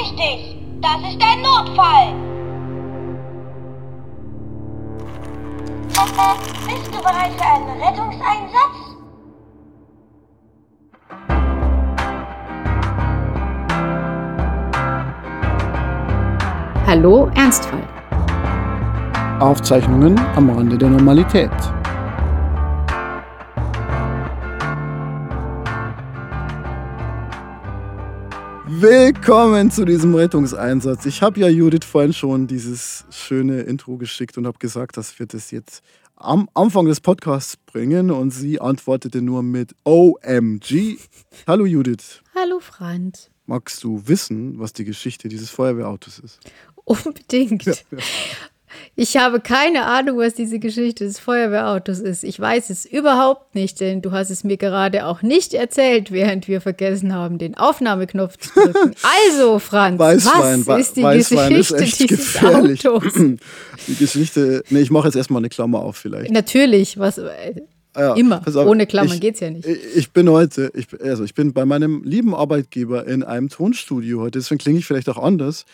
Vorsichtig! Das ist ein Notfall! Bist du bereit für einen Rettungseinsatz? Hallo Ernstfall. Aufzeichnungen am Rande der Normalität. Willkommen zu diesem Rettungseinsatz. Ich habe ja Judith vorhin schon dieses schöne Intro geschickt und habe gesagt, dass wir das jetzt am Anfang des Podcasts bringen und sie antwortete nur mit OMG. Hallo Judith. Hallo Franz. Magst du wissen, was die Geschichte dieses Feuerwehrautos ist? Unbedingt. Ja, ja. Ich habe keine Ahnung, was diese Geschichte des Feuerwehrautos ist. Ich weiß es überhaupt nicht, denn du hast es mir gerade auch nicht erzählt, während wir vergessen haben, den Aufnahmeknopf zu drücken. Also, Franz, Weißwein, was ist die Weißwein Geschichte ist dieses gefährlich. Autos? Die Geschichte, nee, ich mache jetzt erstmal eine Klammer auf vielleicht. Natürlich, was äh, Ja, immer. auf, Ohne Klammern ich- geht's ja nicht. Ich bin heute, ich, also ich bin bei meinem lieben Arbeitgeber in einem Tonstudio heute, deswegen klinge ich vielleicht auch anders.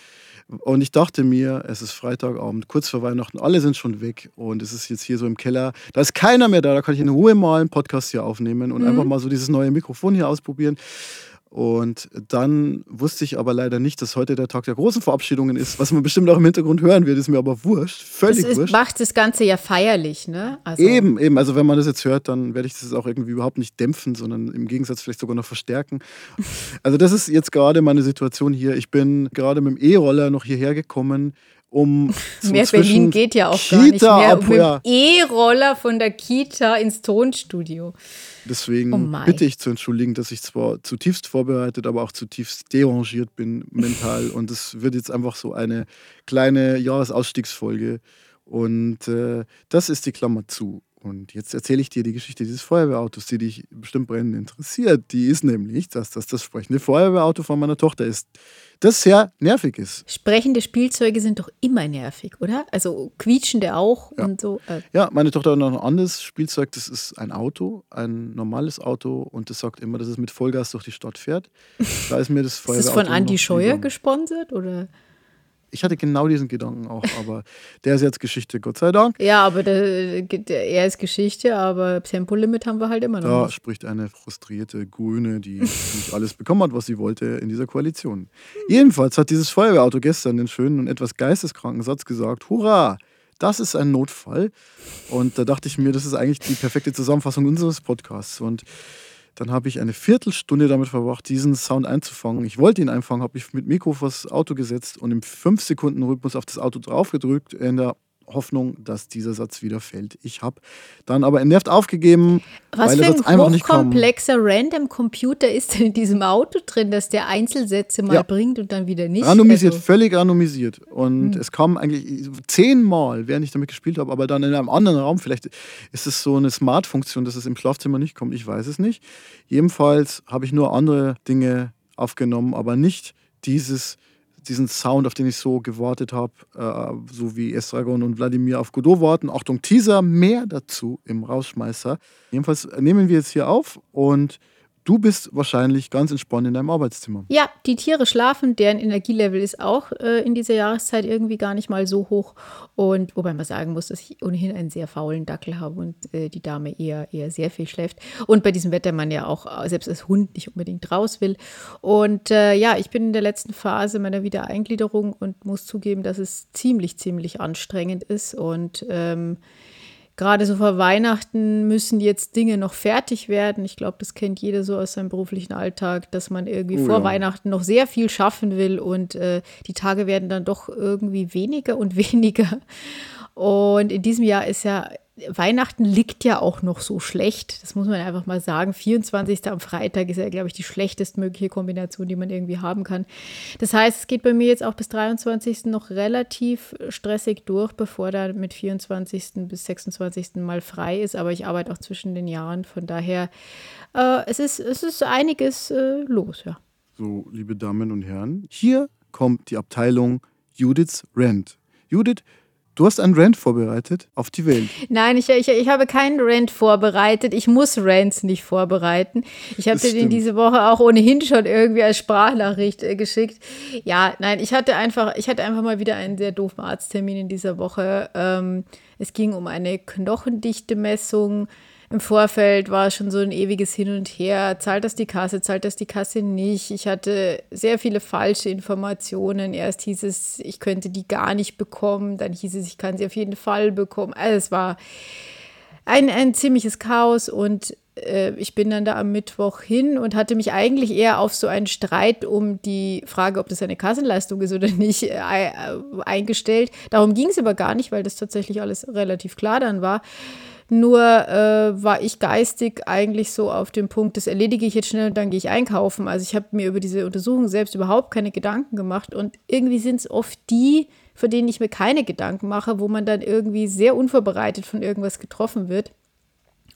Und ich dachte mir, es ist Freitagabend, kurz vor Weihnachten, alle sind schon weg und es ist jetzt hier so im Keller. Da ist keiner mehr da, da kann ich in Ruhe mal einen Podcast hier aufnehmen und einfach mal so dieses neue Mikrofon hier ausprobieren. Und dann wusste ich aber leider nicht, dass heute der Tag der großen Verabschiedungen ist, was man bestimmt auch im Hintergrund hören wird, ist mir aber wurscht, Das völlig ist, wurscht. macht das Ganze ja feierlich, ne? Also, Eben, eben. Also wenn man das jetzt hört, dann werde ich das auch irgendwie überhaupt nicht dämpfen, sondern im Gegensatz vielleicht sogar noch verstärken. Also das ist jetzt gerade meine Situation hier. Ich bin gerade mit dem E-Roller noch hierher gekommen, um Mehr Berlin geht ja auch gar nicht Kita mehr. ab- Mit ja. E-Roller von der Kita ins Tonstudio. Deswegen Oh bitte ich zu entschuldigen, dass ich zwar zutiefst vorbereitet, aber auch zutiefst derangiert bin mental. Und es wird jetzt einfach so eine kleine Jahresausstiegsfolge. Und äh, das ist die Klammer zu. Und jetzt erzähle ich dir die Geschichte dieses Feuerwehrautos, die dich bestimmt brennend interessiert. Die ist nämlich, dass das das sprechende Feuerwehrauto von meiner Tochter ist, das sehr nervig ist. Sprechende Spielzeuge sind doch immer nervig, oder? Also quietschende auch Ja. und so. Äh, Ja, meine Tochter hat noch ein anderes Spielzeug. Das ist ein Auto, ein normales Auto. Und das sagt immer, dass es mit Vollgas durch die Stadt fährt. Da ist mir das ist Feuerwehrauto das von Andy noch Scheuer gesponsert? Oder? Ich hatte genau diesen Gedanken auch, aber der ist jetzt Geschichte, Gott sei Dank. Ja, aber der, der, er ist Geschichte, aber Tempolimit haben wir halt immer noch. Da nicht. spricht eine frustrierte Grüne, die nicht alles bekommen hat, was sie wollte in dieser Koalition. Jedenfalls hat dieses Feuerwehrauto gestern den schönen und etwas geisteskranken Satz gesagt: Hurra! Das ist ein Notfall. Und da dachte ich mir, das ist eigentlich die perfekte Zusammenfassung unseres Podcasts. Und dann habe ich eine Viertelstunde damit verbracht, diesen Sound einzufangen. Ich wollte ihn einfangen, habe mich mit Mikro vors Auto gesetzt und im 5-Sekunden-Rhythmus auf das Auto draufgedrückt, in der Hoffnung, dass dieser Satz wieder fällt. Ich habe dann aber entnervt aufgegeben, Was weil für der ein einfach nicht kam. hochkomplexer Random Computer ist denn in diesem Auto drin, dass der Einzelsätze mal Ja. bringt und dann wieder nicht? Randomisiert, Also, völlig randomisiert. Und es kam eigentlich zehnmal, während ich damit gespielt habe, aber dann in einem anderen Raum. Vielleicht ist es so eine Smart-Funktion, dass es im Schlafzimmer nicht kommt. Ich weiß es nicht. Jedenfalls habe ich nur andere Dinge aufgenommen, aber nicht dieses, diesen Sound, auf den ich so gewartet habe, äh, so wie Estragon und Wladimir auf Godot warten. Achtung, Teaser, mehr dazu im Rausschmeißer. Jedenfalls nehmen wir jetzt hier auf und du bist wahrscheinlich ganz entspannt in deinem Arbeitszimmer. ja, die Tiere schlafen, deren Energielevel ist auch äh, in dieser Jahreszeit irgendwie gar nicht mal so hoch. Und wobei man sagen muss, dass ich ohnehin einen sehr faulen Dackel habe und äh, die Dame eher, eher sehr viel schläft. Und bei diesem Wetter man ja auch äh, selbst als Hund nicht unbedingt raus will. Und äh, ja, ich bin in der letzten Phase meiner Wiedereingliederung und muss zugeben, dass es ziemlich, ziemlich anstrengend ist. Und ähm, Gerade so vor Weihnachten müssen jetzt Dinge noch fertig werden. Ich glaube, das kennt jeder so aus seinem beruflichen Alltag, dass man irgendwie Oh vor ja. Weihnachten noch sehr viel schaffen will und äh, die Tage werden dann doch irgendwie weniger und weniger. Und in diesem Jahr ist ja Weihnachten liegt ja auch noch so schlecht. Das muss man einfach mal sagen. 24. am Freitag ist ja, glaube ich, die schlechtestmögliche Kombination, die man irgendwie haben kann. Das heißt, es geht bei mir jetzt auch bis 23. noch relativ stressig durch, bevor da mit 24. bis 26. mal frei ist. Aber ich arbeite auch zwischen den Jahren. Von daher, äh, es, ist, es ist einiges äh, los, ja. So, liebe Damen und Herren, hier kommt die Abteilung Judiths Rant. Judith, Du hast einen Rant vorbereitet auf die Welt. Nein, ich, ich, ich habe keinen Rant vorbereitet. Ich muss Rants nicht vorbereiten. Ich habe dir den diese Woche auch ohnehin schon irgendwie als Sprachnachricht äh, geschickt. Ja, nein, ich hatte einfach, ich hatte einfach mal wieder einen sehr doofen Arzttermin in dieser Woche. Ähm, es ging um eine Knochendichte-Messung im Vorfeld war schon so ein ewiges Hin und Her. Zahlt das die Kasse, zahlt das die Kasse nicht? Ich hatte sehr viele falsche Informationen. Erst hieß es, ich könnte die gar nicht bekommen. Dann hieß es, ich kann sie auf jeden Fall bekommen. Also es war ein, ein ziemliches Chaos und äh, ich bin dann da am Mittwoch hin und hatte mich eigentlich eher auf so einen Streit um die Frage, ob das eine Kassenleistung ist oder nicht, äh, äh eingestellt. Darum ging es aber gar nicht, weil das tatsächlich alles relativ klar dann war. Nur äh, war ich geistig eigentlich so auf dem Punkt, das erledige ich jetzt schnell und dann gehe ich einkaufen. Also ich habe mir über diese Untersuchung selbst überhaupt keine Gedanken gemacht. Und irgendwie sind es oft die, für denen ich mir keine Gedanken mache, wo man dann irgendwie sehr unvorbereitet von irgendwas getroffen wird.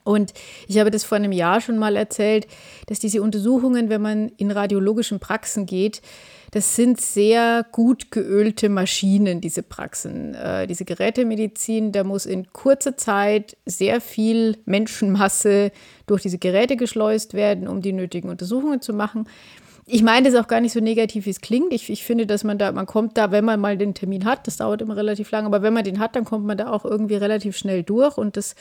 Und ich habe das vor einem Jahr schon mal erzählt, dass diese Untersuchungen, wenn man in radiologischen Praxen geht, das sind sehr gut geölte Maschinen, diese Praxen. Äh, diese Gerätemedizin, da muss in kurzer Zeit sehr viel Menschenmasse durch diese Geräte geschleust werden, um die nötigen Untersuchungen zu machen. Ich meine das auch gar nicht so negativ, wie es klingt. Ich, ich finde, dass man da, man kommt da, wenn man mal den Termin hat, das dauert immer relativ lang, aber wenn man den hat, dann kommt man da auch irgendwie relativ schnell durch und das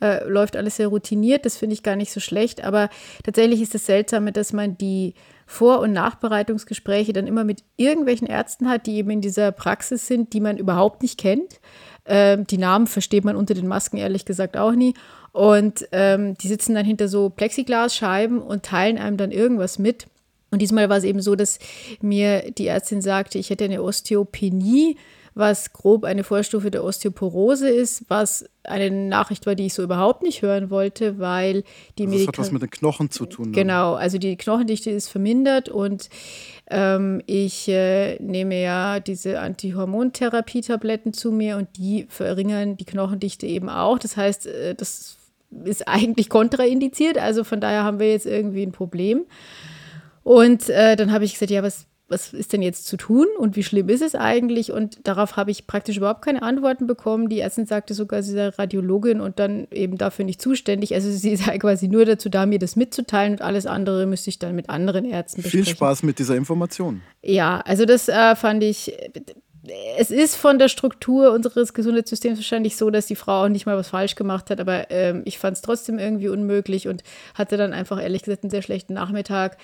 äh, läuft alles sehr routiniert. Das finde ich gar nicht so schlecht. Aber tatsächlich ist das Seltsame, dass man die vor- und Nachbereitungsgespräche dann immer mit irgendwelchen Ärzten hat, die eben in dieser Praxis sind, die man überhaupt nicht kennt. Ähm, die Namen versteht man unter den Masken ehrlich gesagt auch nie. Und ähm, die sitzen dann hinter so Plexiglasscheiben und teilen einem dann irgendwas mit. Und diesmal war es eben so, dass mir die Ärztin sagte, ich hätte eine Osteopenie was grob eine Vorstufe der Osteoporose ist, was eine Nachricht war, die ich so überhaupt nicht hören wollte, weil die also Das hat was mit den Knochen zu tun. Genau, also die Knochendichte ist vermindert und ähm, ich äh, nehme ja diese Antihormontherapie-Tabletten zu mir und die verringern die Knochendichte eben auch. Das heißt, äh, das ist eigentlich kontraindiziert, also von daher haben wir jetzt irgendwie ein Problem. Und äh, dann habe ich gesagt, ja, was was ist denn jetzt zu tun und wie schlimm ist es eigentlich? Und darauf habe ich praktisch überhaupt keine Antworten bekommen. Die Ärztin sagte sogar, sie sei Radiologin und dann eben dafür nicht zuständig. Also sie sei quasi nur dazu da, mir das mitzuteilen und alles andere müsste ich dann mit anderen Ärzten besprechen. Viel Spaß mit dieser Information. Ja, also das äh, fand ich es ist von der Struktur unseres Gesundheitssystems wahrscheinlich so, dass die Frau auch nicht mal was falsch gemacht hat, aber ähm, ich fand es trotzdem irgendwie unmöglich und hatte dann einfach ehrlich gesagt einen sehr schlechten Nachmittag.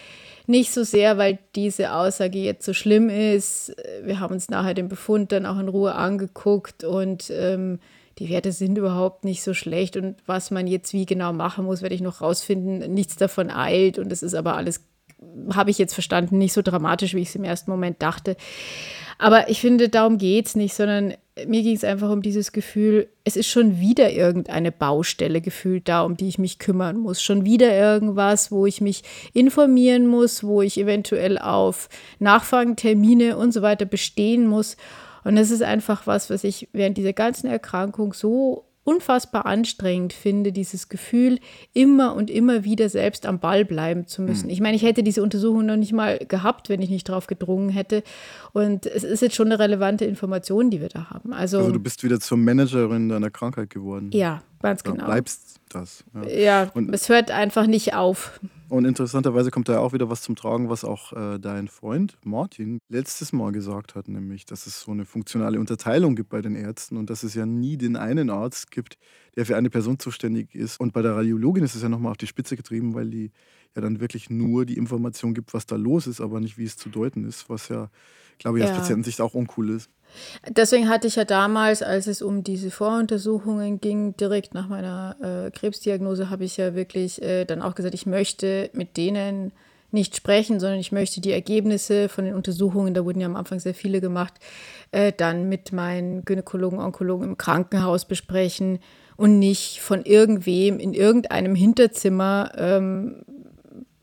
Nicht so sehr, weil diese Aussage jetzt so schlimm ist. Wir haben uns nachher den Befund dann auch in Ruhe angeguckt und ähm, die Werte sind überhaupt nicht so schlecht und was man jetzt wie genau machen muss, werde ich noch rausfinden. Nichts davon eilt und es ist aber alles, habe ich jetzt verstanden, nicht so dramatisch, wie ich es im ersten Moment dachte. Aber ich finde, darum geht es nicht, sondern mir ging es einfach um dieses Gefühl, es ist schon wieder irgendeine Baustelle gefühlt da, um die ich mich kümmern muss. Schon wieder irgendwas, wo ich mich informieren muss, wo ich eventuell auf Nachfragentermine und so weiter bestehen muss. Und das ist einfach was, was ich während dieser ganzen Erkrankung so unfassbar anstrengend finde, dieses Gefühl, immer und immer wieder selbst am Ball bleiben zu müssen. Mhm. Ich meine, ich hätte diese Untersuchung noch nicht mal gehabt, wenn ich nicht darauf gedrungen hätte. Und es ist jetzt schon eine relevante Information, die wir da haben. Also, also du bist wieder zur Managerin deiner Krankheit geworden. Ja, ganz genau. Du bleibst das. Ja, ja und es hört einfach nicht auf. Und interessanterweise kommt da ja auch wieder was zum Tragen, was auch äh, dein Freund Martin letztes Mal gesagt hat, nämlich, dass es so eine funktionale Unterteilung gibt bei den Ärzten und dass es ja nie den einen Arzt gibt, der für eine Person zuständig ist. Und bei der Radiologin ist es ja nochmal auf die Spitze getrieben, weil die ja dann wirklich nur die Information gibt, was da los ist, aber nicht, wie es zu deuten ist, was ja, glaube ich, aus ja. Patientensicht auch uncool ist. Deswegen hatte ich ja damals, als es um diese Voruntersuchungen ging, direkt nach meiner äh, Krebsdiagnose, habe ich ja wirklich äh, dann auch gesagt, ich möchte mit denen nicht sprechen, sondern ich möchte die Ergebnisse von den Untersuchungen, da wurden ja am Anfang sehr viele gemacht, äh, dann mit meinen Gynäkologen, Onkologen im Krankenhaus besprechen und nicht von irgendwem in irgendeinem Hinterzimmer ähm,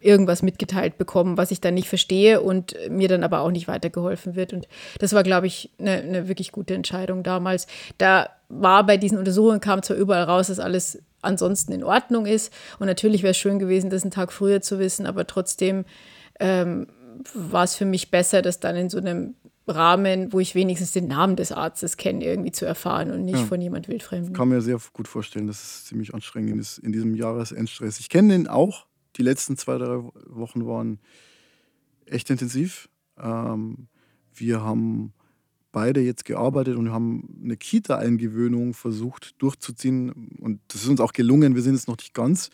irgendwas mitgeteilt bekommen, was ich dann nicht verstehe und mir dann aber auch nicht weitergeholfen wird. Und das war, glaube ich, eine, eine wirklich gute Entscheidung damals. Da war bei diesen Untersuchungen, kam zwar überall raus, dass alles ansonsten in Ordnung ist. Und natürlich wäre es schön gewesen, das einen Tag früher zu wissen, aber trotzdem ähm, war es für mich besser, das dann in so einem Rahmen, wo ich wenigstens den Namen des Arztes kenne, irgendwie zu erfahren und nicht Ja. von jemand Wildfremden. kann mir sehr gut vorstellen, dass es ziemlich anstrengend ist in diesem Jahresendstress. Ich kenne den auch. Die letzten zwei, drei Wochen waren echt intensiv. Ähm, wir haben beide jetzt gearbeitet und haben eine Kita-Eingewöhnung versucht durchzuziehen. Und das ist uns auch gelungen. Wir sind jetzt noch nicht ganz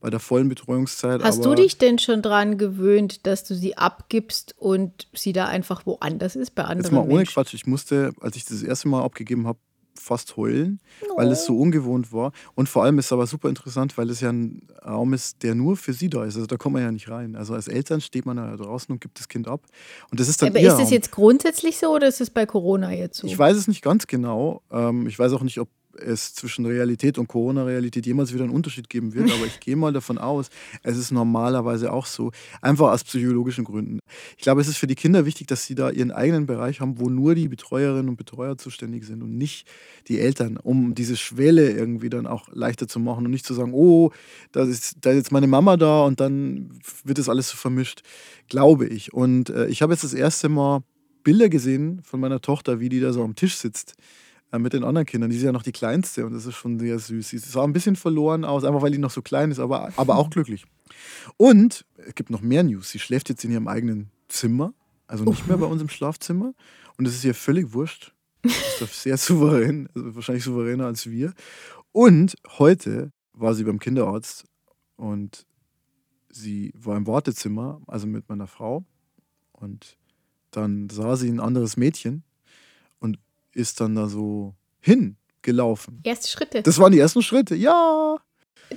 bei der vollen Betreuungszeit. Hast du dich denn schon dran gewöhnt, dass du sie abgibst und sie da einfach woanders ist, bei Jetzt anderen mal ohne Menschen? Quatsch. Ich musste, als ich das erste Mal abgegeben habe, fast heulen, weil es so ungewohnt war. Und vor allem ist es aber super interessant, weil es ja ein Raum ist, der nur für sie da ist. Also da kommt man ja nicht rein. Also als Eltern steht man da draußen und gibt das Kind ab. Und das ist dann Aber ist das Raum. jetzt grundsätzlich so oder ist es bei Corona jetzt so? Ich weiß es nicht ganz genau. Ähm, ich weiß auch nicht, ob es zwischen Realität und Corona-Realität jemals wieder einen Unterschied geben wird, aber ich gehe mal davon aus, es ist normalerweise auch so, einfach aus psychologischen Gründen. Ich glaube, es ist für die Kinder wichtig, dass sie da ihren eigenen Bereich haben, wo nur die Betreuerinnen und Betreuer zuständig sind und nicht die Eltern, um diese Schwelle irgendwie dann auch leichter zu machen und nicht zu sagen, oh, da ist, da ist jetzt meine Mama da und dann wird das alles so vermischt, glaube ich. Und äh, ich habe jetzt das erste Mal Bilder gesehen von meiner Tochter, wie die da so am Tisch sitzt mit den anderen Kindern. Die ist ja noch die kleinste und das ist schon sehr süß. Sie sah ein bisschen verloren aus, einfach weil die noch so klein ist, aber, aber auch glücklich. Und es gibt noch mehr News. Sie schläft jetzt in ihrem eigenen Zimmer, also nicht mehr bei uns im Schlafzimmer. Und es ist ihr völlig wurscht. Sie ist sehr souverän, also wahrscheinlich souveräner als wir. Und heute war sie beim Kinderarzt und sie war im Wartezimmer, also mit meiner Frau. Und dann sah sie ein anderes Mädchen ist dann da so hingelaufen. Erste Schritte. Das waren die ersten Schritte. Ja.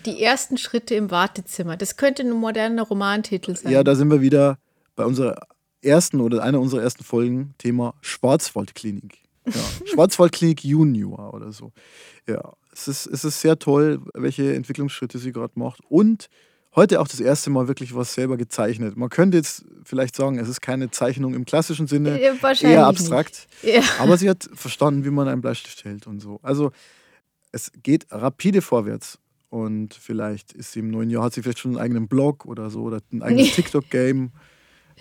die ersten Schritte im Wartezimmer. Das könnte ein moderner Romantitel sein. Ja, da sind wir wieder bei unserer ersten oder einer unserer ersten Folgen Thema Schwarzwaldklinik. Ja, Schwarzwaldklinik Junior oder so. Ja, es ist, es ist sehr toll, welche Entwicklungsschritte sie gerade macht. Und heute auch das erste Mal wirklich was selber gezeichnet. Man könnte jetzt vielleicht sagen, es ist keine Zeichnung im klassischen Sinne, Äh, eher abstrakt. Ja. Aber sie hat verstanden, wie man einen Bleistift hält und so. Also es geht rapide vorwärts. Und vielleicht ist sie im neuen Jahr, hat sie vielleicht schon einen eigenen Blog oder so oder ein eigenes TikTok-Game.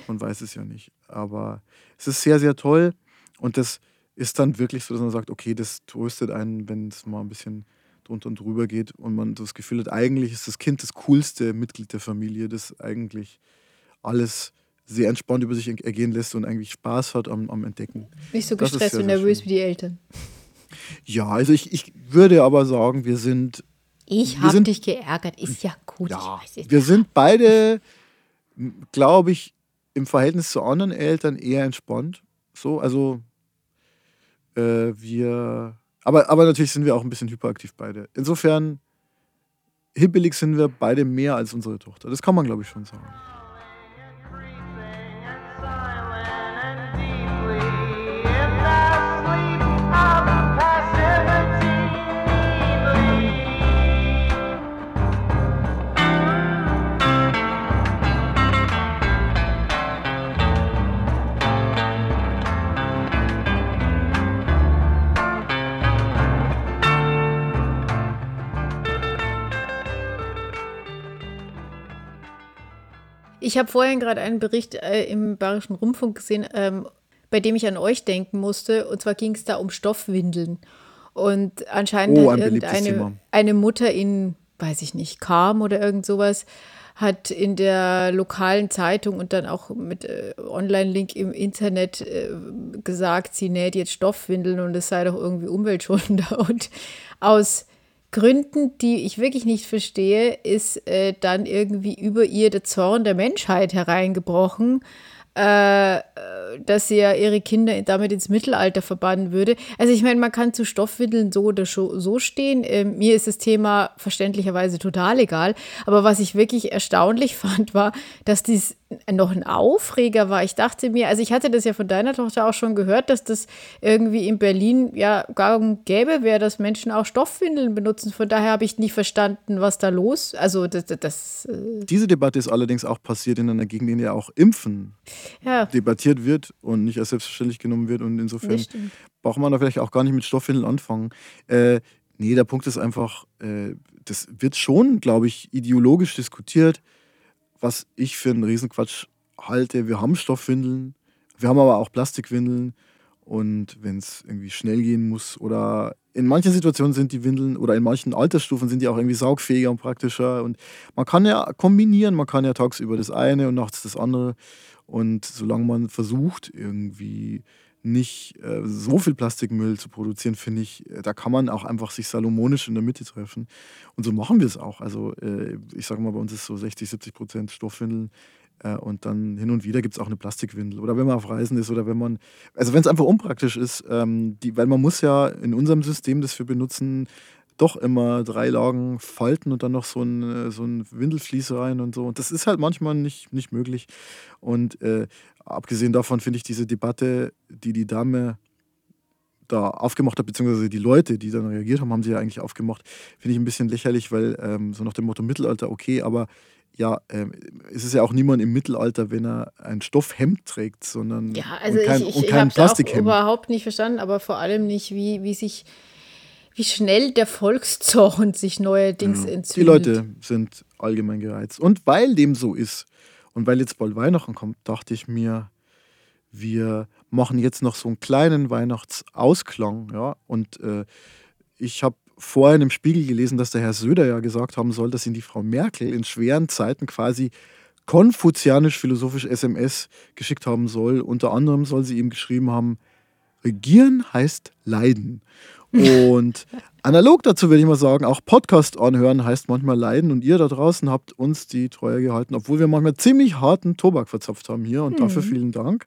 Man weiß es ja nicht. Aber es ist sehr, sehr toll. Und das ist dann wirklich so, dass man sagt, okay, das tröstet einen, wenn es mal ein bisschen drunter und drüber geht und man das Gefühl hat, eigentlich ist das Kind das coolste Mitglied der Familie, das eigentlich alles sehr entspannt über sich ergehen lässt und eigentlich Spaß hat am, am Entdecken. Nicht so gestresst sehr, und nervös schön. wie die Eltern. Ja, also ich, ich würde aber sagen, wir sind, Ich Wir habe sind- dich geärgert. Ist ja gut. ja, ich weiß jetzt. wir sind beide, glaube ich, im Verhältnis zu anderen Eltern eher entspannt. So, also äh, wir, aber, aber natürlich sind wir auch ein bisschen hyperaktiv beide. Insofern, hibbelig sind wir beide mehr als unsere Tochter. Das kann man, glaube ich, schon sagen. Ich habe vorhin gerade einen Bericht äh, im Bayerischen Rundfunk gesehen, ähm, bei dem ich an euch denken musste. Und zwar ging es da um Stoffwindeln. Und anscheinend Oh, hat irgendeine eine Mutter in, weiß ich nicht, Kam oder irgend sowas, hat in der lokalen Zeitung und dann auch mit äh, Online-Link im Internet äh, gesagt, sie näht jetzt Stoffwindeln und es sei doch irgendwie umweltschonender. Und aus Gründen, die ich wirklich nicht verstehe, ist äh, dann irgendwie über ihr der Zorn der Menschheit hereingebrochen, äh, dass sie ja ihre Kinder damit ins Mittelalter verbannen würde. Also ich meine, man kann zu Stoffwindeln so oder so stehen. Ähm, mir ist das Thema verständlicherweise total egal. Aber was ich wirklich erstaunlich fand, war, dass dies noch ein Aufreger war. Ich dachte mir, also ich hatte das ja von deiner Tochter auch schon gehört, dass das irgendwie in Berlin ja gar gäbe wäre, dass Menschen auch Stoffwindeln benutzen. Von daher habe ich nicht verstanden, was da los. Also das, das äh, Diese Debatte ist allerdings auch passiert in einer Gegend, in der auch Impfen ja, debattiert wird und nicht als selbstverständlich genommen wird. Und insofern braucht man da vielleicht auch gar nicht mit Stoffwindeln anfangen. Äh, nee, der Punkt ist einfach, äh, das wird schon, glaube ich, ideologisch diskutiert, was ich für einen Riesenquatsch halte. Wir haben Stoffwindeln. Wir haben aber auch Plastikwindeln und wenn es irgendwie schnell gehen muss oder in manchen Situationen sind die Windeln oder in manchen Altersstufen sind die auch irgendwie saugfähiger und praktischer. Und man kann ja kombinieren, man kann ja tagsüber das eine und nachts das andere. Und solange man versucht, irgendwie nicht äh, so viel Plastikmüll zu produzieren, finde ich, äh, da kann man auch einfach sich salomonisch in der Mitte treffen. Und so machen wir es auch. Also äh, ich sage mal, bei uns ist so 60, 70 Prozent Stoffwindeln äh, und dann hin und wieder gibt es auch eine Plastikwindel. Oder wenn man auf Reisen ist oder wenn man, also wenn es einfach unpraktisch ist, ähm, die, weil man muss ja in unserem System, das wir benutzen, doch immer drei Lagen falten und dann noch so ein, äh, so ein Windelflies rein und so. Und das ist halt manchmal nicht, nicht möglich. Und äh, abgesehen davon finde ich diese Debatte, die die Dame da aufgemacht hat, beziehungsweise die Leute, die dann reagiert haben, haben sie ja eigentlich aufgemacht, finde ich ein bisschen lächerlich, weil ähm, so nach dem Motto Mittelalter, okay, aber ja, ähm, es ist ja auch niemand im Mittelalter, wenn er ein Stoffhemd trägt, sondern ja, also kein, ich, ich, ich kein habe auch überhaupt nicht verstanden, aber vor allem nicht, wie, wie sich wie schnell der Volkszorn sich neuerdings ja, entzündet. Die Leute sind allgemein gereizt. Und weil dem so ist und weil jetzt bald Weihnachten kommt, dachte ich mir, wir machen jetzt noch so einen kleinen Weihnachtsausklang. Ja? Und äh, ich habe vorhin im Spiegel gelesen, dass der Herr Söder ja gesagt haben soll, dass ihn die Frau Merkel in schweren Zeiten quasi konfuzianisch-philosophisch SMS geschickt haben soll. Unter anderem soll sie ihm geschrieben haben, Regieren heißt Leiden. Und analog dazu würde ich mal sagen, auch Podcast anhören heißt manchmal leiden. Und ihr da draußen habt uns die Treue gehalten, obwohl wir manchmal ziemlich harten Tobak verzapft haben hier. Und mhm. dafür vielen Dank.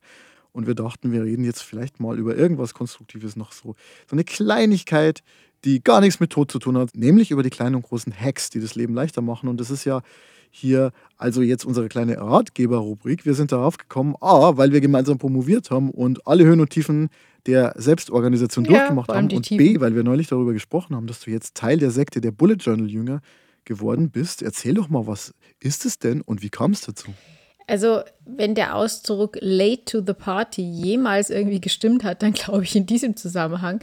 Und wir dachten, wir reden jetzt vielleicht mal über irgendwas Konstruktives noch so. So eine Kleinigkeit, die gar nichts mit Tod zu tun hat, nämlich über die kleinen und großen Hacks, die das Leben leichter machen. Und das ist ja hier also jetzt unsere kleine Ratgeber-Rubrik. Wir sind darauf gekommen, A, weil wir gemeinsam promoviert haben und alle Höhen und Tiefen der Selbstorganisation ja, durchgemacht haben. Und Tiefen. B, weil wir neulich darüber gesprochen haben, dass du jetzt Teil der Sekte der Bullet Journal-Jünger geworden bist. Erzähl doch mal, was ist es denn und wie kam es dazu? Also, wenn der Ausdruck late to the party jemals irgendwie gestimmt hat, dann glaube ich in diesem Zusammenhang.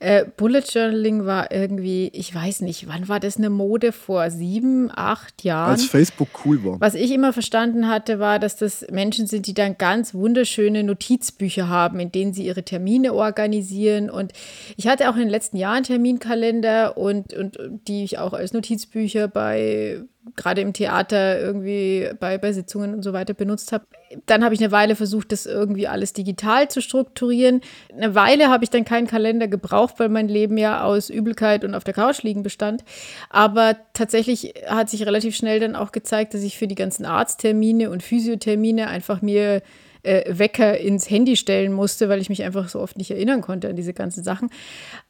Äh, Bullet Journaling war irgendwie, ich weiß nicht, wann war das eine Mode? Vor sieben, acht Jahren. Als Facebook cool war. Was ich immer verstanden hatte, war, dass das Menschen sind, die dann ganz wunderschöne Notizbücher haben, in denen sie ihre Termine organisieren. Und ich hatte auch in den letzten Jahren Terminkalender und, und die ich auch als Notizbücher bei gerade im Theater irgendwie bei, bei Sitzungen und so weiter benutzt habe. Dann habe ich eine Weile versucht, das irgendwie alles digital zu strukturieren. Eine Weile habe ich dann keinen Kalender gebraucht, weil mein Leben ja aus Übelkeit und auf der Couch liegen bestand. Aber tatsächlich hat sich relativ schnell dann auch gezeigt, dass ich für die ganzen Arzttermine und Physiothermine einfach mir äh, Wecker ins Handy stellen musste, weil ich mich einfach so oft nicht erinnern konnte an diese ganzen Sachen.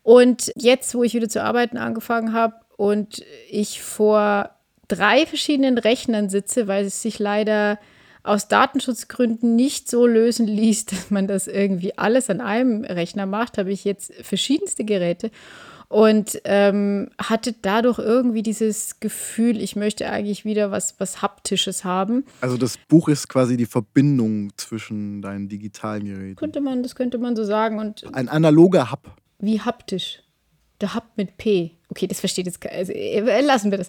Und jetzt, wo ich wieder zu arbeiten angefangen habe und ich vor drei verschiedenen Rechnern sitze, weil es sich leider aus Datenschutzgründen nicht so lösen ließ, dass man das irgendwie alles an einem Rechner macht, habe ich jetzt verschiedenste Geräte und ähm, hatte dadurch irgendwie dieses Gefühl, ich möchte eigentlich wieder was, was Haptisches haben. Also das Buch ist quasi die Verbindung zwischen deinen digitalen Geräten. Könnte man, das könnte man so sagen. Und Ein analoger Hub. Wie haptisch. Der Hub mit P. Okay, das versteht jetzt also, äh, lassen wir das.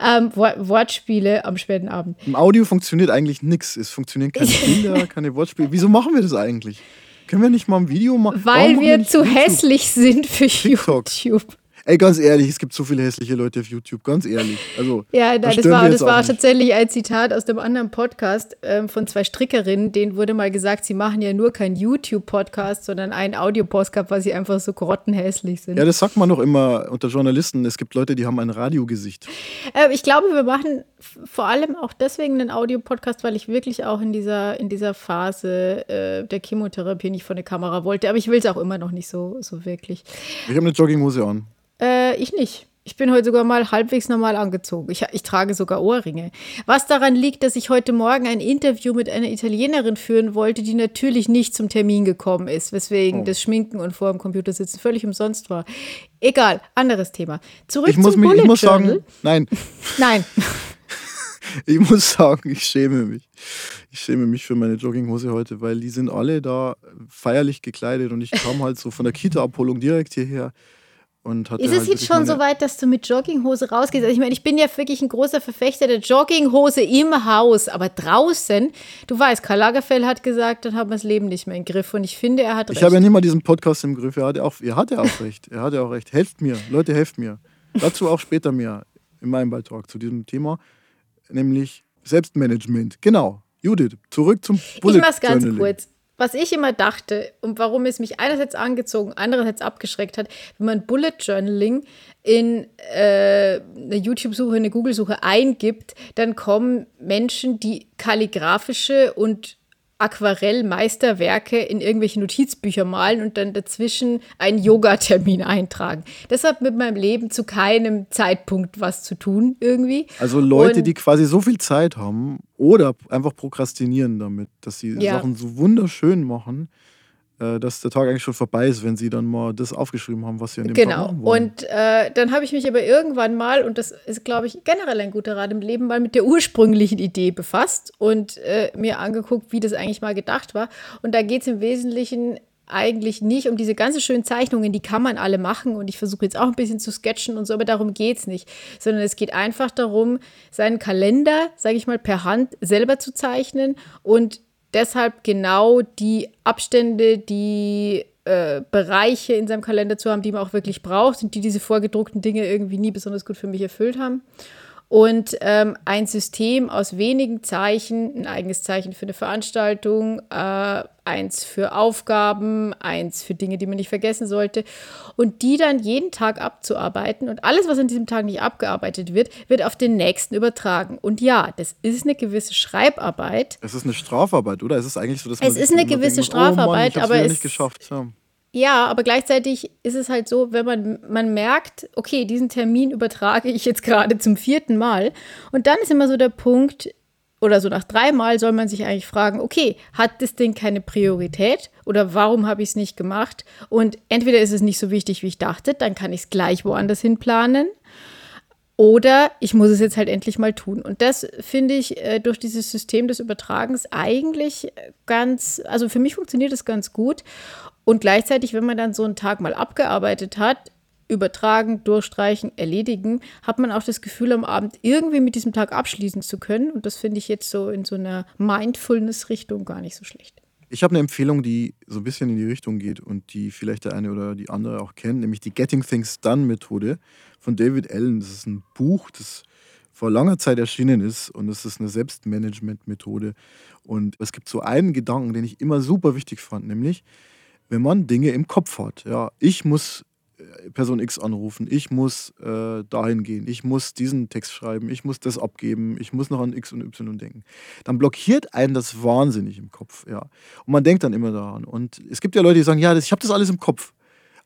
Ähm, Wortspiele am späten Abend. Im Audio funktioniert eigentlich nichts. Es funktionieren keine Bilder, keine Wortspiele. Wieso machen wir das eigentlich? Können wir nicht mal ein Video machen? Weil wir zu YouTube? hässlich sind für TikTok. YouTube. Ey, ganz ehrlich, es gibt so viele hässliche Leute auf YouTube, ganz ehrlich. Also, ja, nein, das war, das war tatsächlich ein Zitat aus dem anderen Podcast ähm, von zwei Strickerinnen. Denen wurde mal gesagt, sie machen ja nur keinen YouTube-Podcast, sondern einen Audio-Podcast, weil sie einfach so grottenhässlich sind. Ja, das sagt man doch immer unter Journalisten. Es gibt Leute, die haben ein Radiogesicht. Äh, ich glaube, wir machen vor allem auch deswegen einen Audio-Podcast, weil ich wirklich auch in dieser, in dieser Phase äh, der Chemotherapie nicht vor eine Kamera wollte. Aber ich will es auch immer noch nicht so, so wirklich. Ich habe eine Jogginghose an. Äh, ich nicht. Ich bin heute sogar mal halbwegs normal angezogen. Ich, ich, trage sogar Ohrringe. Was daran liegt, dass ich heute Morgen ein Interview mit einer Italienerin führen wollte, die natürlich nicht zum Termin gekommen ist, weswegen oh. das Schminken und vor dem Computer sitzen völlig umsonst war. Egal, anderes Thema. Zurück ich muss zum mich, Bullet Ich muss Journal. sagen, nein. nein. ich muss sagen, ich schäme mich. Ich schäme mich für meine Jogginghose heute, weil die sind alle da feierlich gekleidet und ich kam halt so von der Kita-Abholung direkt hierher Und hatte Ist es halt jetzt schon so weit, dass du mit Jogginghose rausgehst? Also ich meine, ich bin ja wirklich ein großer Verfechter der Jogginghose im Haus, aber draußen, du weißt, Karl Lagerfeld hat gesagt, dann haben wir das Leben nicht mehr im Griff. Und ich finde, er hat Ich recht. habe ja nicht mal diesen Podcast im Griff. Er hatte auch, er hatte auch recht. Er hatte auch recht. Helft mir. Leute, helft mir. Dazu auch später mehr in meinem Beitrag zu diesem Thema, nämlich Selbstmanagement. Genau. Judith, zurück zum Bullet ich mach's ganz Journaling. kurz. Was ich immer dachte und warum es mich einerseits angezogen, andererseits abgeschreckt hat, wenn man Bullet Journaling in äh, eine YouTube-Suche, eine Google-Suche eingibt, dann kommen Menschen, die kalligraphische und Aquarellmeisterwerke in irgendwelche Notizbücher malen und dann dazwischen einen Yoga-Termin eintragen. Das hat mit meinem Leben zu keinem Zeitpunkt was zu tun irgendwie. Also Leute, Und- die quasi so viel Zeit haben oder einfach prokrastinieren damit, dass sie Ja. Sachen so wunderschön machen, dass der Tag eigentlich schon vorbei ist, wenn sie dann mal das aufgeschrieben haben, was sie an dem Tag Genau. machen wollen. Und äh, dann habe ich mich aber irgendwann mal, und das ist, glaube ich, generell ein guter Rat im Leben, mal mit der ursprünglichen Idee befasst und äh, mir angeguckt, wie das eigentlich mal gedacht war. Und da geht es im Wesentlichen eigentlich nicht um diese ganzen schönen Zeichnungen, die kann man alle machen und ich versuche jetzt auch ein bisschen zu sketchen und so, aber darum geht es nicht, sondern es geht einfach darum, seinen Kalender, sage ich mal, per Hand selber zu zeichnen und deshalb genau die Abstände, die äh, Bereiche in seinem Kalender zu haben, die man auch wirklich braucht und die diese vorgedruckten Dinge irgendwie nie besonders gut für mich erfüllt haben. Und ähm, ein System aus wenigen Zeichen, ein eigenes Zeichen für eine Veranstaltung, äh, eins für Aufgaben, eins für Dinge, die man nicht vergessen sollte. Und die dann jeden Tag abzuarbeiten. Und alles, was an diesem Tag nicht abgearbeitet wird, wird auf den nächsten übertragen. Und ja, das ist eine gewisse Schreibarbeit. es ist eine Strafarbeit, oder? Es ist eigentlich so, dass Es sich ist eine gewisse oh Mann, Strafarbeit, ich hab's aber es- nicht geschafft. Ja. Ja, aber gleichzeitig ist es halt so, wenn man, man merkt, okay, diesen Termin übertrage ich jetzt gerade zum vierten Mal. Und dann ist immer so der Punkt, oder so nach dreimal soll man sich eigentlich fragen, okay, hat das Ding keine Priorität oder warum habe ich es nicht gemacht? Und entweder ist es nicht so wichtig, wie ich dachte, dann kann ich es gleich woanders hin planen. Oder ich muss es jetzt halt endlich mal tun. Und das finde ich äh, durch dieses System des Übertragens eigentlich ganz, also für mich funktioniert das ganz gut. Und gleichzeitig, wenn man dann so einen Tag mal abgearbeitet hat, übertragen, durchstreichen, erledigen, hat man auch das Gefühl, am Abend irgendwie mit diesem Tag abschließen zu können. Und das finde ich jetzt so in so einer Mindfulness-Richtung gar nicht so schlecht. Ich habe eine Empfehlung, die so ein bisschen in die Richtung geht und die vielleicht der eine oder die andere auch kennt, nämlich die Getting Things Done Methode von David Allen. Das ist ein Buch, das vor langer Zeit erschienen ist und es ist eine Selbstmanagement-Methode. Und es gibt so einen Gedanken, den ich immer super wichtig fand, nämlich wenn man Dinge im Kopf hat. Ja, ich muss äh, Person X anrufen, ich muss äh, dahin gehen, ich muss diesen Text schreiben, ich muss das abgeben, ich muss noch an X und Y denken. Dann blockiert einen das wahnsinnig im Kopf, ja. Und man denkt dann immer daran. Und es gibt ja Leute, die sagen, ja, das, ich habe das alles im Kopf.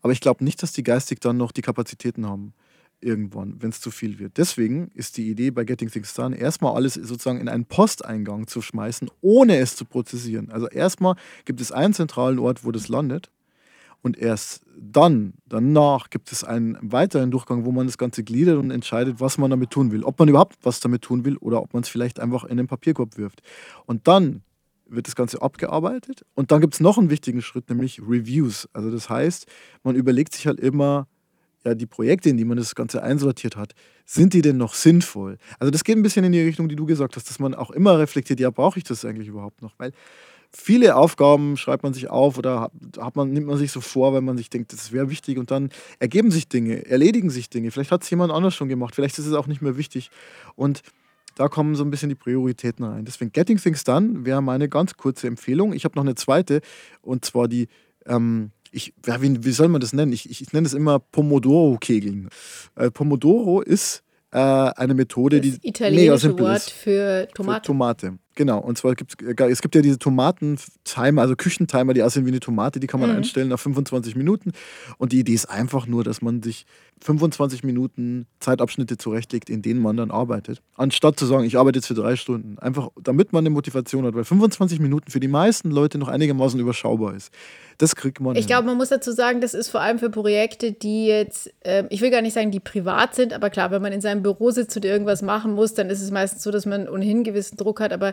Aber ich glaube nicht, dass die geistig dann noch die Kapazitäten haben irgendwann, wenn es zu viel wird. Deswegen ist die Idee bei Getting Things Done, erstmal alles sozusagen in einen Posteingang zu schmeißen, ohne es zu prozessieren. Also erstmal gibt es einen zentralen Ort, wo das landet. Und erst dann, danach gibt es einen weiteren Durchgang, wo man das Ganze gliedert und entscheidet, was man damit tun will. Ob man überhaupt was damit tun will oder ob man es vielleicht einfach in den Papierkorb wirft. Und dann wird das Ganze abgearbeitet. Und dann gibt es noch einen wichtigen Schritt, nämlich Reviews. Also das heißt, man überlegt sich halt immer, ja, die Projekte, in die man das Ganze einsortiert hat, sind die denn noch sinnvoll? Also das geht ein bisschen in die Richtung, die du gesagt hast, dass man auch immer reflektiert, ja, brauche ich das eigentlich überhaupt noch? Weil viele Aufgaben schreibt man sich auf oder hat, man, nimmt man sich so vor, weil man sich denkt, das wäre wichtig und dann ergeben sich Dinge, erledigen sich Dinge. Vielleicht hat es jemand anders schon gemacht, vielleicht ist es auch nicht mehr wichtig. Und da kommen so ein bisschen die Prioritäten rein. Deswegen Getting Things Done wäre meine ganz kurze Empfehlung. Ich habe noch eine zweite und zwar die, ähm, ich, ja, wie, wie soll man das nennen? Ich, ich, ich nenne es immer Pomodoro-Kegeln. Äh, Pomodoro ist äh, eine Methode, Das die mega italienische simpel Wort ist. für Tomate. Für Tomate. Genau. Und zwar gibt es gibt ja diese Tomaten-Timer, also Küchentimer, die aussehen wie eine Tomate, die kann man Mhm. einstellen nach 25 Minuten. Und die Idee ist einfach nur, dass man sich 25 Minuten Zeitabschnitte zurechtlegt, in denen man dann arbeitet. Anstatt zu sagen, ich arbeite jetzt für drei Stunden. Einfach, damit man eine Motivation hat, weil 25 Minuten für die meisten Leute noch einigermaßen überschaubar ist. Das kriegt man. Ich glaube, man muss dazu sagen, das ist vor allem für Projekte, die jetzt, ähm, ich will gar nicht sagen, die privat sind, aber klar, wenn man in seinem Büro sitzt und irgendwas machen muss, dann ist es meistens so, dass man ohnehin einen gewissen Druck hat. Aber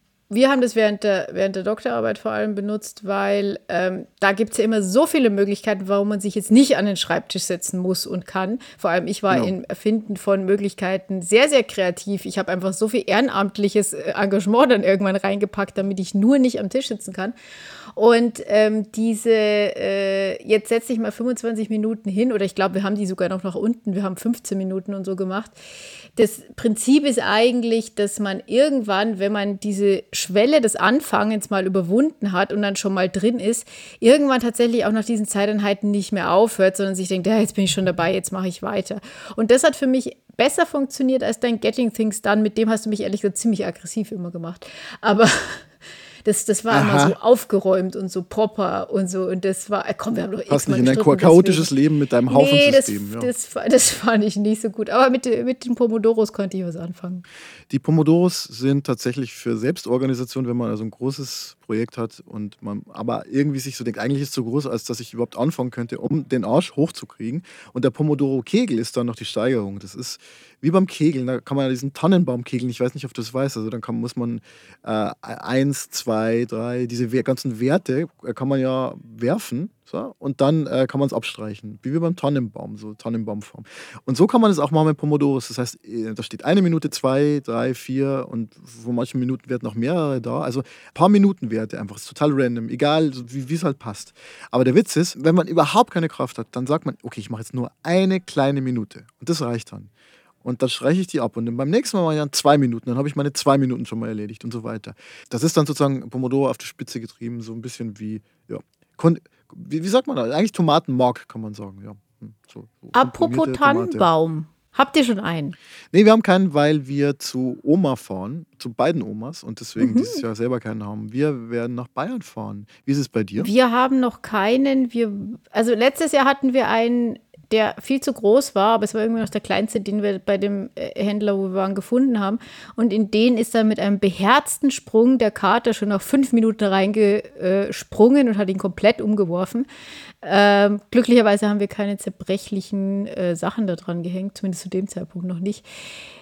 wir haben das während der, während der Doktorarbeit vor allem benutzt, weil ähm, da gibt es ja immer so viele Möglichkeiten, warum man sich jetzt nicht an den Schreibtisch setzen muss und kann. Vor allem ich war Genau. im Erfinden von Möglichkeiten sehr, sehr kreativ. Ich habe einfach so viel ehrenamtliches äh, Engagement dann irgendwann reingepackt, damit ich nur nicht am Tisch sitzen kann. Und ähm, diese, äh, jetzt setze ich mal 25 Minuten hin, oder ich glaube, wir haben die sogar noch nach unten, wir haben 15 Minuten und so gemacht. Das Prinzip ist eigentlich, dass man irgendwann, wenn man diese Schwelle des Anfangens mal überwunden hat und dann schon mal drin ist, irgendwann tatsächlich auch nach diesen Zeiteinheiten nicht mehr aufhört, sondern sich denkt, ja, jetzt bin ich schon dabei, jetzt mache ich weiter. Und das hat für mich besser funktioniert als dein Getting Things Done. Mit dem hast du mich ehrlich gesagt ziemlich aggressiv immer gemacht. Aber das, das war immer Aha. so aufgeräumt und so proper und so. Und das war, äh, komm, wir haben doch Passt x-mal nicht in dein chaotisches deswegen. Leben mit deinem Nee, das, ja. das, das fand ich nicht so gut. Aber mit, mit den Pomodoros konnte ich was anfangen. Die Pomodoros sind tatsächlich für Selbstorganisation, wenn man also ein großes Projekt hat und man aber irgendwie sich so denkt, eigentlich ist es so groß, als dass ich überhaupt anfangen könnte, um den Arsch hochzukriegen. Und der Pomodoro-Kegel ist dann noch die Steigerung. Das ist wie beim Kegeln, da kann man diesen Tannenbaum kegeln. Ich weiß nicht, ob du das weißt. Also dann kann, muss man äh, eins, zwei, drei, diese ganzen Werte äh, kann man ja werfen. So, und dann äh, kann man es abstreichen, wie wir beim Tannenbaum, so Tannenbaumform. Und so kann man es auch machen mit Pomodoros. Das heißt, äh, da steht eine Minute, zwei, drei, vier und von manchen Minuten werden noch mehrere da. Also ein paar Minutenwerte einfach. Ist total random, egal wie es halt passt. Aber der Witz ist, wenn man überhaupt keine Kraft hat, dann sagt man, okay, ich mache jetzt nur eine kleine Minute. Und das reicht dann. Und dann streiche ich die ab. Und beim nächsten Mal mache ich dann zwei Minuten. Dann habe ich meine zwei Minuten schon mal erledigt und so weiter. Das ist dann sozusagen Pomodoro auf die Spitze getrieben, so ein bisschen wie, ja, wie, wie sagt man das? Eigentlich Tomatenmark, kann man sagen. Ja. Hm, So, so Apropos. Tannenbaum. Habt ihr schon einen? Nee, wir haben keinen, weil wir zu Oma fahren, zu beiden Omas und Mhm. deswegen dieses Jahr selber keinen haben. Wir werden nach Bayern fahren. Wie ist es bei dir? Wir haben noch keinen. Wir, also letztes Jahr hatten wir einen, der viel zu groß war, aber es war irgendwie noch der kleinste, den wir bei dem äh, Händler, wo wir waren, gefunden haben. Und in den ist er mit einem beherzten Sprung der Kater schon nach fünf Minuten reingesprungen und hat ihn komplett umgeworfen. Ähm, glücklicherweise haben wir keine zerbrechlichen äh, Sachen da dran gehängt, zumindest zu dem Zeitpunkt noch nicht.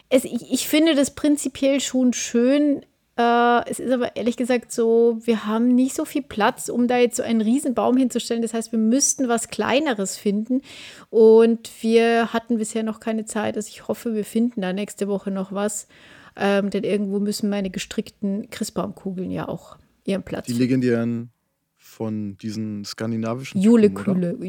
Es, ich, ich finde das prinzipiell schon schön. Äh, es ist aber ehrlich gesagt so, wir haben nicht so viel Platz, um da jetzt so einen riesen Baum hinzustellen. Das heißt, wir müssten was Kleineres finden. Und wir hatten bisher noch keine Zeit. Also ich hoffe, wir finden da nächste Woche noch was. Ähm, denn irgendwo müssen meine gestrickten Christbaumkugeln ja auch ihren Platz Die legendären von diesen skandinavischen Typen, oder?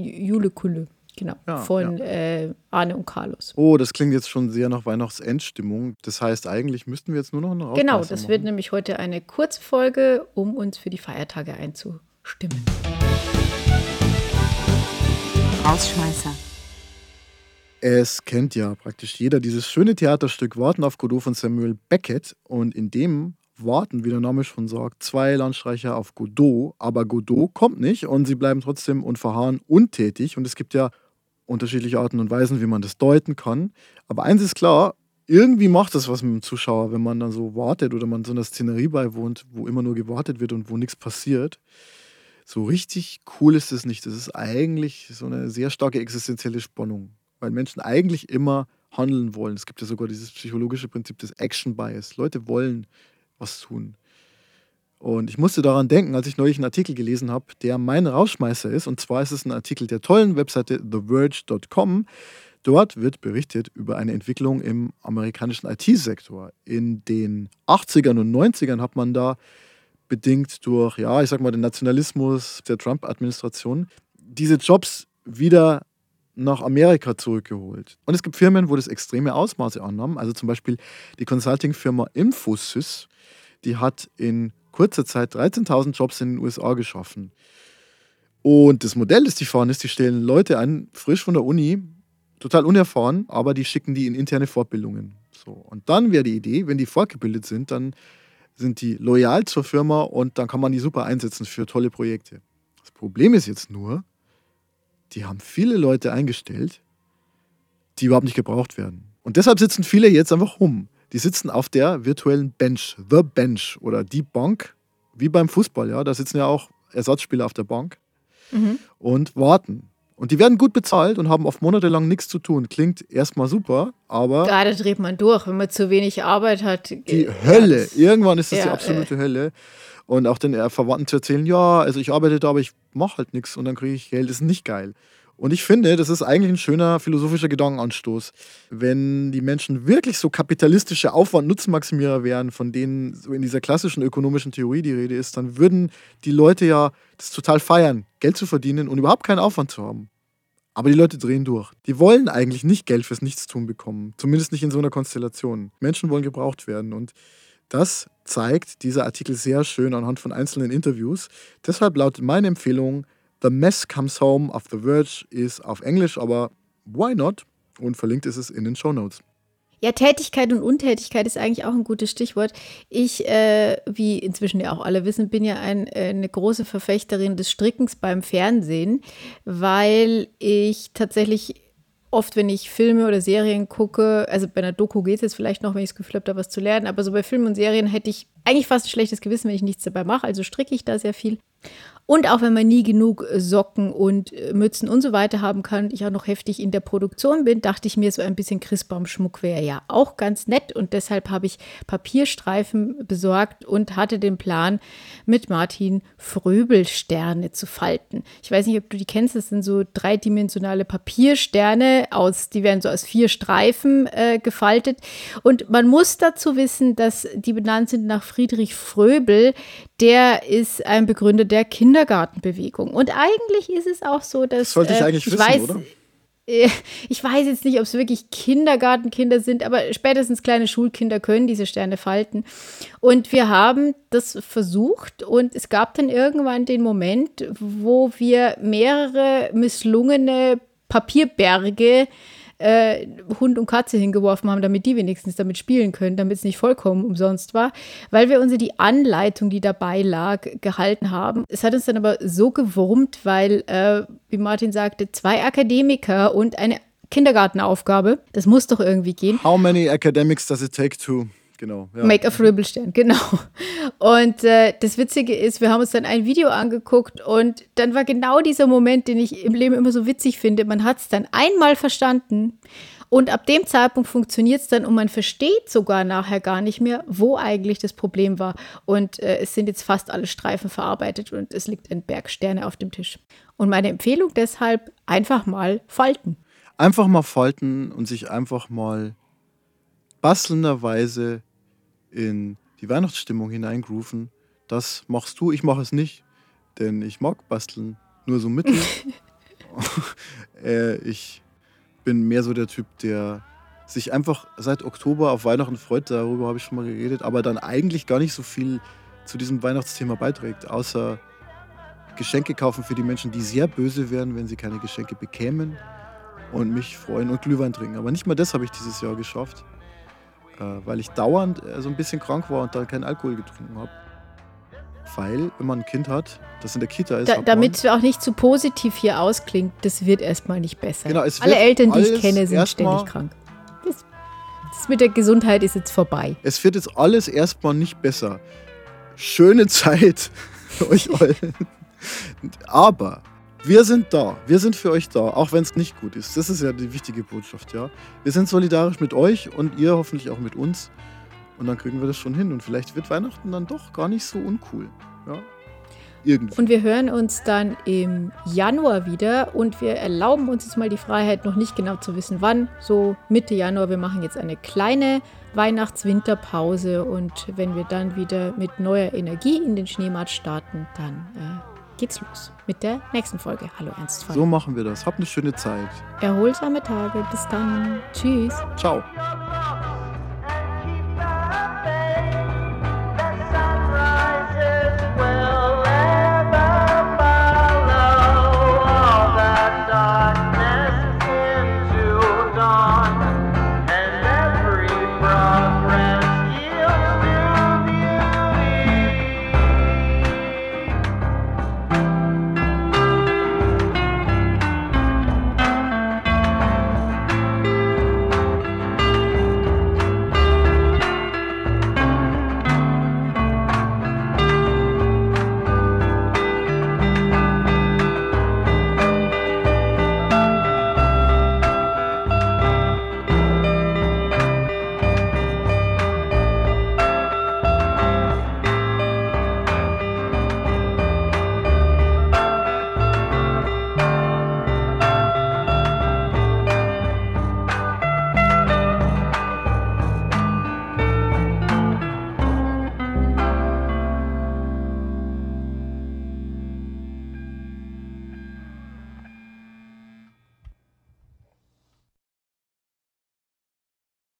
Genau, Ja, von Äh, Arne und Carlos. Oh, das klingt jetzt schon sehr nach Weihnachtsendstimmung. Das heißt, eigentlich müssten wir jetzt nur noch eine Genau, das wird machen. nämlich heute eine Kurzfolge, um uns für die Feiertage einzustimmen. Rausschmeißer. Es kennt ja praktisch jeder dieses schöne Theaterstück Warten auf Godot von Samuel Beckett. Und in dem warten, wie der Name schon sagt, zwei Landstreicher auf Godot. Aber Godot kommt nicht und sie bleiben trotzdem und verharren untätig. Und es gibt ja unterschiedliche Arten und Weisen, wie man das deuten kann. Aber eins ist klar, irgendwie macht das was mit dem Zuschauer, wenn man dann so wartet oder man so einer Szenerie beiwohnt, wo immer nur gewartet wird und wo nichts passiert. So richtig cool ist es nicht. Das ist eigentlich so eine sehr starke existenzielle Spannung, weil Menschen eigentlich immer handeln wollen. Es gibt ja sogar dieses psychologische Prinzip des Action Bias. Leute wollen was tun. Und ich musste daran denken, als ich neulich einen Artikel gelesen habe, der mein Rausschmeißer ist. Und zwar ist es ein Artikel der tollen Webseite TheVerge.com. Dort wird berichtet über eine Entwicklung im amerikanischen IT-Sektor. In den 80ern und 90ern hat man da bedingt durch, ja, ich sag mal, den Nationalismus der Trump-Administration diese Jobs wieder nach Amerika zurückgeholt. Und es gibt Firmen, wo das extreme Ausmaße annahmen. Also zum Beispiel die Consulting-Firma Infosys, die hat in kurzer Zeit 13.000 Jobs in den USA geschaffen. Und das Modell, das die fahren, ist, die stellen Leute an, frisch von der Uni, total unerfahren, aber die schicken die in interne Fortbildungen. So. Und dann wäre die Idee, wenn die fortgebildet sind, dann sind die loyal zur Firma und dann kann man die super einsetzen für tolle Projekte. Das Problem ist jetzt nur, die haben viele Leute eingestellt, die überhaupt nicht gebraucht werden. Und deshalb sitzen viele jetzt einfach rum. Die sitzen auf der virtuellen Bench, The Bench oder die Bank, wie beim Fußball, ja. Da sitzen ja auch Ersatzspieler auf der Bank und warten. Und die werden gut bezahlt und haben oft monatelang nichts zu tun. Klingt erstmal super, aber Ja, da dreht man durch, wenn man zu wenig Arbeit hat. die Hölle. Irgendwann ist das die Ja, absolute Hölle. Und auch den äh, Verwandten zu erzählen, ja, also ich arbeite da, aber ich mache halt nichts und dann kriege ich Geld, ist nicht geil. Und ich finde, das ist eigentlich ein schöner philosophischer Gedankenanstoß. Wenn die Menschen wirklich so kapitalistische Aufwand-Nutzmaximierer wären, von denen so in dieser klassischen ökonomischen Theorie die Rede ist, dann würden die Leute ja das total feiern, Geld zu verdienen und überhaupt keinen Aufwand zu haben. Aber die Leute drehen durch. Die wollen eigentlich nicht Geld fürs Nichtstun bekommen. Zumindest nicht in so einer Konstellation. Menschen wollen gebraucht werden. Und das zeigt dieser Artikel sehr schön anhand von einzelnen Interviews. Deshalb lautet meine Empfehlung, The Mess Comes Home of The Verge ist auf Englisch, aber why not? Und verlinkt ist es in den Show Notes. Ja, Tätigkeit und Untätigkeit ist eigentlich auch ein gutes Stichwort. Ich, äh, wie inzwischen ja auch alle wissen, bin ja ein, äh, eine große Verfechterin des Strickens beim Fernsehen, weil ich tatsächlich oft, wenn ich Filme oder Serien gucke, also bei einer Doku geht es jetzt vielleicht noch, wenn ich das Gefühl habe, da was zu lernen, aber so bei Filmen und Serien hätte ich eigentlich fast ein schlechtes Gewissen, wenn ich nichts dabei mache, also stricke ich da sehr viel. Und auch wenn man nie genug Socken und äh, Mützen und so weiter haben kann und ich auch noch heftig in der Produktion bin, dachte ich mir, so ein bisschen Christbaumschmuck wäre ja auch ganz nett. Und deshalb habe ich Papierstreifen besorgt und hatte den Plan, mit Martin Fröbelsterne zu falten. Ich weiß nicht, ob du die kennst, das sind so dreidimensionale Papiersterne, aus, die werden so aus vier Streifen äh, gefaltet. Und man muss dazu wissen, dass die benannt sind nach Friedrich Fröbel. Der ist ein Begründer der Kindergartenbewegung. Und eigentlich ist es auch so, dass. Das sollte ich äh, eigentlich wissen, weiß, oder? äh, Ich weiß jetzt nicht, ob es wirklich Kindergartenkinder sind, aber spätestens kleine Schulkinder können diese Sterne falten. Und wir haben das versucht und es gab dann irgendwann den Moment, wo wir mehrere misslungene Papierberge äh, Hund und Katze hingeworfen haben, damit die wenigstens damit spielen können, damit es nicht vollkommen umsonst war, weil wir uns die Anleitung, die dabei lag, gehalten haben. Es hat uns dann aber so gewurmt, weil, äh, wie Martin sagte, zwei Akademiker und eine Kindergartenaufgabe, das muss doch irgendwie gehen. How many academics does it take to? Genau. Ja. Make a Fröbelstern, genau. Und äh, das Witzige ist, wir haben uns dann ein Video angeguckt und dann war genau dieser Moment, den ich im Leben immer so witzig finde. Man hat es dann einmal verstanden und ab dem Zeitpunkt funktioniert es dann und man versteht sogar nachher gar nicht mehr, wo eigentlich das Problem war. Und äh, es sind jetzt fast alle Streifen verarbeitet und es liegt ein Berg Sterne auf dem Tisch. Und meine Empfehlung deshalb, einfach mal falten. Einfach mal falten und sich einfach mal bastelnderweise in die Weihnachtsstimmung hineingrooven. Das machst du, ich mache es nicht, denn ich mag basteln nur so mittel. äh, ich bin mehr so der Typ, der sich einfach seit Oktober auf Weihnachten freut, darüber habe ich schon mal geredet, aber dann eigentlich gar nicht so viel zu diesem Weihnachtsthema beiträgt, außer Geschenke kaufen für die Menschen, die sehr böse wären, wenn sie keine Geschenke bekämen und mich freuen und Glühwein trinken. Aber nicht mal das habe ich dieses Jahr geschafft, weil ich dauernd äh, so ein bisschen krank war und dann keinen Alkohol getrunken habe. Weil, wenn man ein Kind hat, das in der Kita ist, Da, damit es auch nicht zu positiv hier ausklingt, das wird erstmal nicht besser. Genau, es Alle Eltern, die ich kenne, sind ständig krank. Das, das mit der Gesundheit ist jetzt vorbei. Es wird jetzt alles erstmal nicht besser. Schöne Zeit für euch allen. Aber wir sind da. Wir sind für euch da, auch wenn es nicht gut ist. Das ist ja die wichtige Botschaft, ja. Wir sind solidarisch mit euch und ihr hoffentlich auch mit uns. Und dann kriegen wir das schon hin. Und vielleicht wird Weihnachten dann doch gar nicht so uncool. Ja. Irgendwie. Und wir hören uns dann im Januar wieder und wir erlauben uns jetzt mal die Freiheit, noch nicht genau zu wissen, wann. So Mitte Januar. Wir machen jetzt eine kleine Weihnachts-Winterpause und wenn wir dann wieder mit neuer Energie in den Schneemarkt starten, dann äh, geht's los mit der nächsten Folge. Hallo Ernstfall. So machen wir das. Habt eine schöne Zeit. Erholsame Tage. Bis dann. Tschüss. Ciao.